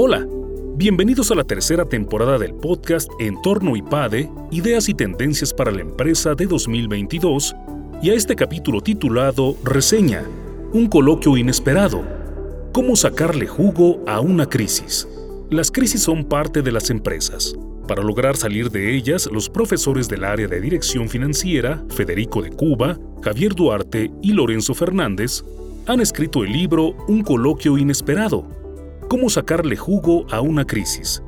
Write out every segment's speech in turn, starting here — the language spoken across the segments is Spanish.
Hola, bienvenidos a la tercera temporada del podcast Entorno IPADE, Ideas y Tendencias para la Empresa de 2022, y a este capítulo titulado Reseña, un coloquio inesperado, cómo sacarle jugo a una crisis. Las crisis son parte de las empresas. Para lograr salir de ellas, los profesores del área de dirección financiera, Federico de Cuba, Javier Duarte y Lorenzo Fernández, han escrito el libro Un coloquio inesperado, cómo sacarle jugo a una crisis,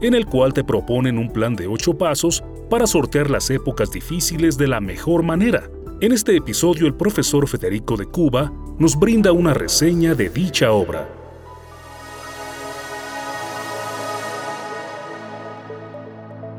en el cual te proponen un plan de ocho pasos para sortear las épocas difíciles de la mejor manera. En este episodio el profesor Federico de Cuba nos brinda una reseña de dicha obra.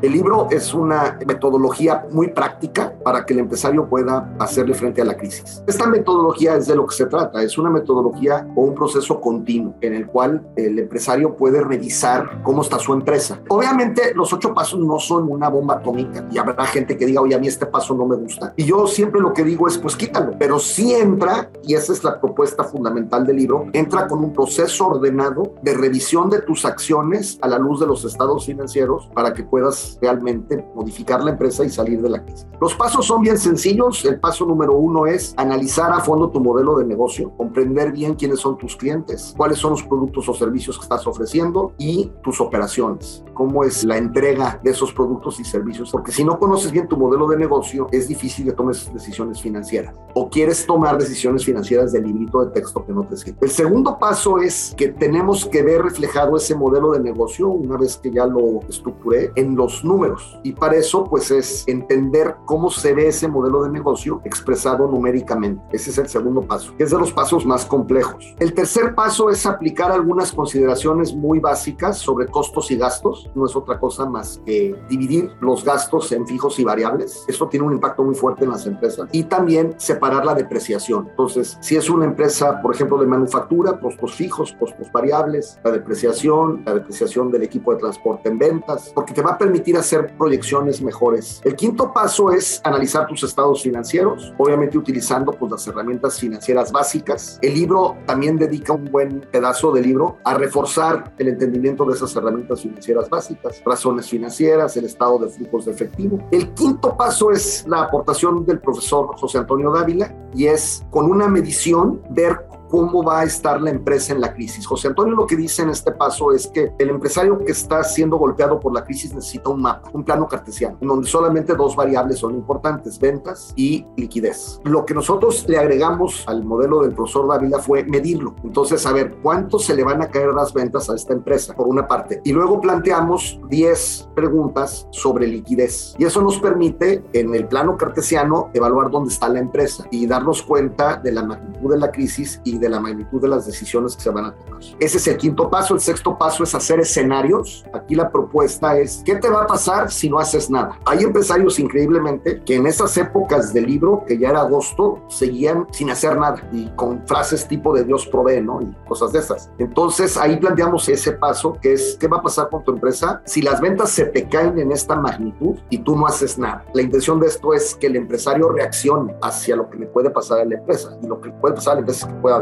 El libro es una metodología muy práctica para que el empresario pueda hacerle frente a la crisis. Esta metodología es de lo que se trata, es una metodología o un proceso continuo en el cual el empresario puede revisar cómo está su empresa. Obviamente los ocho pasos no son una bomba atómica y habrá gente que diga, oye, a mí este paso no me gusta. Y yo siempre lo que digo es, pues quítalo, pero sí entra, y esa es la propuesta fundamental del libro, entra con un proceso ordenado de revisión de tus acciones a la luz de los estados financieros para que puedas realmente modificar la empresa y salir de la crisis. Los pasos son bien sencillos. El paso número uno es analizar a fondo tu modelo de negocio, comprender bien quiénes son tus clientes, cuáles son los productos o servicios que estás ofreciendo y tus operaciones, cómo es la entrega de esos productos y servicios. Porque si no conoces bien tu modelo de negocio, es difícil que tomes decisiones financieras o quieres tomar decisiones financieras del librito de texto que no te sirve. El segundo paso es que tenemos que ver reflejado ese modelo de negocio una vez que ya lo estructuré en los números. Y para eso, pues es entender cómo se ve ese modelo de negocio expresado numéricamente. Ese es el segundo paso, que es de los pasos más complejos. El tercer paso es aplicar algunas consideraciones muy básicas sobre costos y gastos. No es otra cosa más que dividir los gastos en fijos y variables. Eso tiene un impacto muy fuerte en las empresas. Y también separar la depreciación. Entonces, si es una empresa, por ejemplo, de manufactura, costos fijos, costos variables, la depreciación, la depreciación del equipo de transporte en ventas, porque te va a permitir hacer proyecciones mejores. El quinto paso es analizar tus estados financieros, obviamente utilizando pues, las herramientas financieras básicas. El libro también dedica un buen pedazo de libro a reforzar el entendimiento de esas herramientas financieras básicas, razones financieras, el estado de flujos de efectivo. El quinto paso es la aportación del profesor José Antonio Dávila y es con una medición ver cómo va a estar la empresa en la crisis. José Antonio lo que dice en este paso es que el empresario que está siendo golpeado por la crisis necesita un mapa, un plano cartesiano, en donde solamente dos variables son importantes, ventas y liquidez. Lo que nosotros le agregamos al modelo del profesor Dávila fue medirlo. Entonces, a ver, ¿cuánto se le van a caer las ventas a esta empresa? Por una parte. Y luego planteamos 10 preguntas sobre liquidez. Y eso nos permite, en el plano cartesiano, evaluar dónde está la empresa y darnos cuenta de la magnitud de la crisis y de la magnitud de las decisiones que se van a tomar. Ese es el quinto paso. El sexto paso es hacer escenarios. Aquí la propuesta es, ¿qué te va a pasar si no haces nada? Hay empresarios increíblemente que en esas épocas del libro, que ya era agosto, seguían sin hacer nada y con frases tipo de Dios provee, ¿no? Y cosas de esas. Entonces ahí planteamos ese paso que es, ¿qué va a pasar con tu empresa si las ventas se te caen en esta magnitud y tú no haces nada? La intención de esto es que el empresario reaccione hacia lo que le puede pasar a la empresa y lo que puede pasar a la empresa es que pueda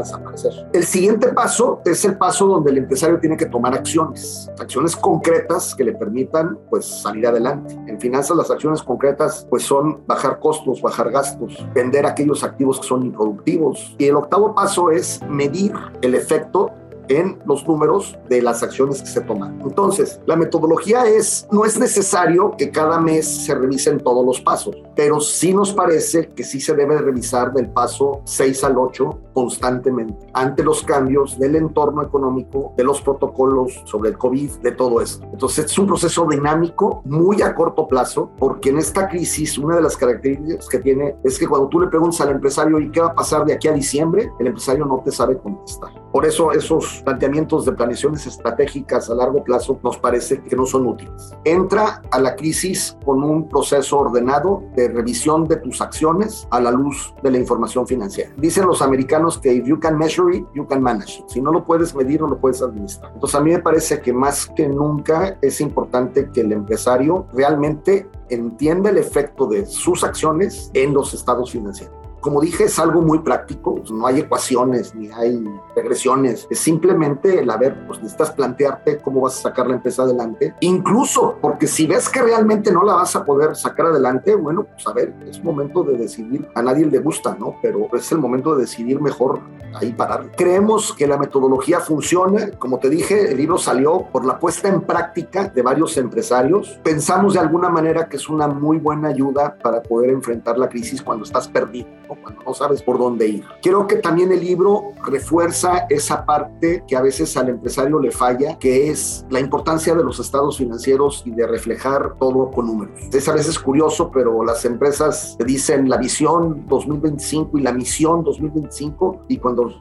El siguiente paso es el paso donde el empresario tiene que tomar acciones, acciones concretas que le permitan pues salir adelante. En finanzas las acciones concretas pues son bajar costos, bajar gastos, vender aquellos activos que son improductivos. Y el octavo paso es medir el efecto en los números de las acciones que se toman. Entonces, la metodología es, no es necesario que cada mes se revisen todos los pasos, pero sí nos parece que sí se debe revisar del paso 6 al 8 constantemente ante los cambios del entorno económico, de los protocolos sobre el COVID, de todo esto. Entonces, es un proceso dinámico, muy a corto plazo, porque en esta crisis una de las características que tiene es que cuando tú le preguntas al empresario, ¿y qué va a pasar de aquí a diciembre? El empresario no te sabe contestar. Por eso esos planteamientos de planeaciones estratégicas a largo plazo nos parece que no son útiles. Entra a la crisis con un proceso ordenado de revisión de tus acciones a la luz de la información financiera. Dicen los americanos que if you can measure it, you can manage it. Si no lo puedes medir, no lo puedes administrar. Entonces a mí me parece que más que nunca es importante que el empresario realmente entienda el efecto de sus acciones en los estados financieros como dije, es algo muy práctico, no hay ecuaciones ni hay regresiones, es simplemente el, a ver, pues necesitas plantearte cómo vas a sacar la empresa adelante, incluso porque si ves que realmente no la vas a poder sacar adelante, bueno, pues a ver, es momento de decidir, a nadie le gusta, ¿no? Pero es el momento de decidir mejor ahí parar. Creemos que la metodología funciona, como te dije, el libro salió por la puesta en práctica de varios empresarios, pensamos de alguna manera que es una muy buena ayuda para poder enfrentar la crisis cuando estás perdido, cuando no sabes por dónde ir. Creo que también el libro refuerza esa parte que a veces al empresario le falla, que es la importancia de los estados financieros y de reflejar todo con números. Es a veces curioso, pero las empresas te dicen la visión 2025 y la misión 2025 y cuando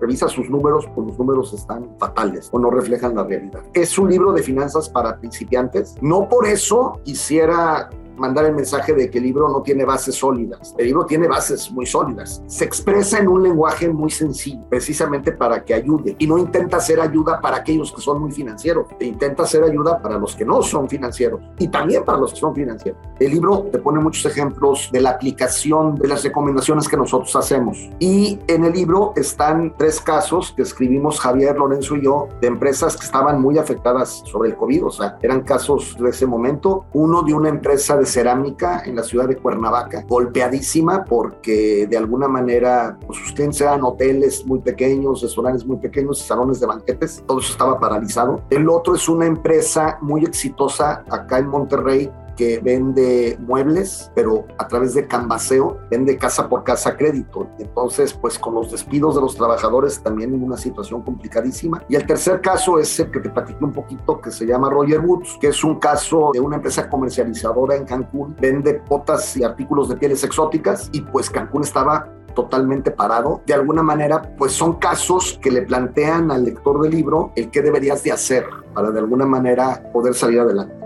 revisas sus números, pues los números están fatales o no reflejan la realidad. Es un libro de finanzas para principiantes. No por eso quisiera mandar el mensaje de que el libro no tiene bases sólidas. El libro tiene bases muy sólidas. Se expresa en un lenguaje muy sencillo, precisamente para que ayude. Y no intenta hacer ayuda para aquellos que son muy financieros. Intenta hacer ayuda para los que no son financieros. Y también para los que son financieros. El libro te pone muchos ejemplos de la aplicación de las recomendaciones que nosotros hacemos. Y en el libro están tres casos que escribimos Javier, Lorenzo y yo de empresas que estaban muy afectadas sobre el COVID. O sea, eran casos de ese momento. Uno de una empresa de cerámica en la ciudad de Cuernavaca, golpeadísima porque de alguna manera, pues ustedes eran hoteles muy pequeños, restaurantes muy pequeños, salones de banquetes, todo eso estaba paralizado. El otro es una empresa muy exitosa acá en Monterrey que vende muebles, pero a través de Canvaseo vende casa por casa crédito. Entonces, pues con los despidos de los trabajadores también en una situación complicadísima. Y el tercer caso es el que te platiqué un poquito, que se llama Roger Woods, que es un caso de una empresa comercializadora en Cancún, vende botas y artículos de pieles exóticas y pues Cancún estaba totalmente parado. De alguna manera, pues son casos que le plantean al lector del libro el qué deberías de hacer para de alguna manera poder salir adelante.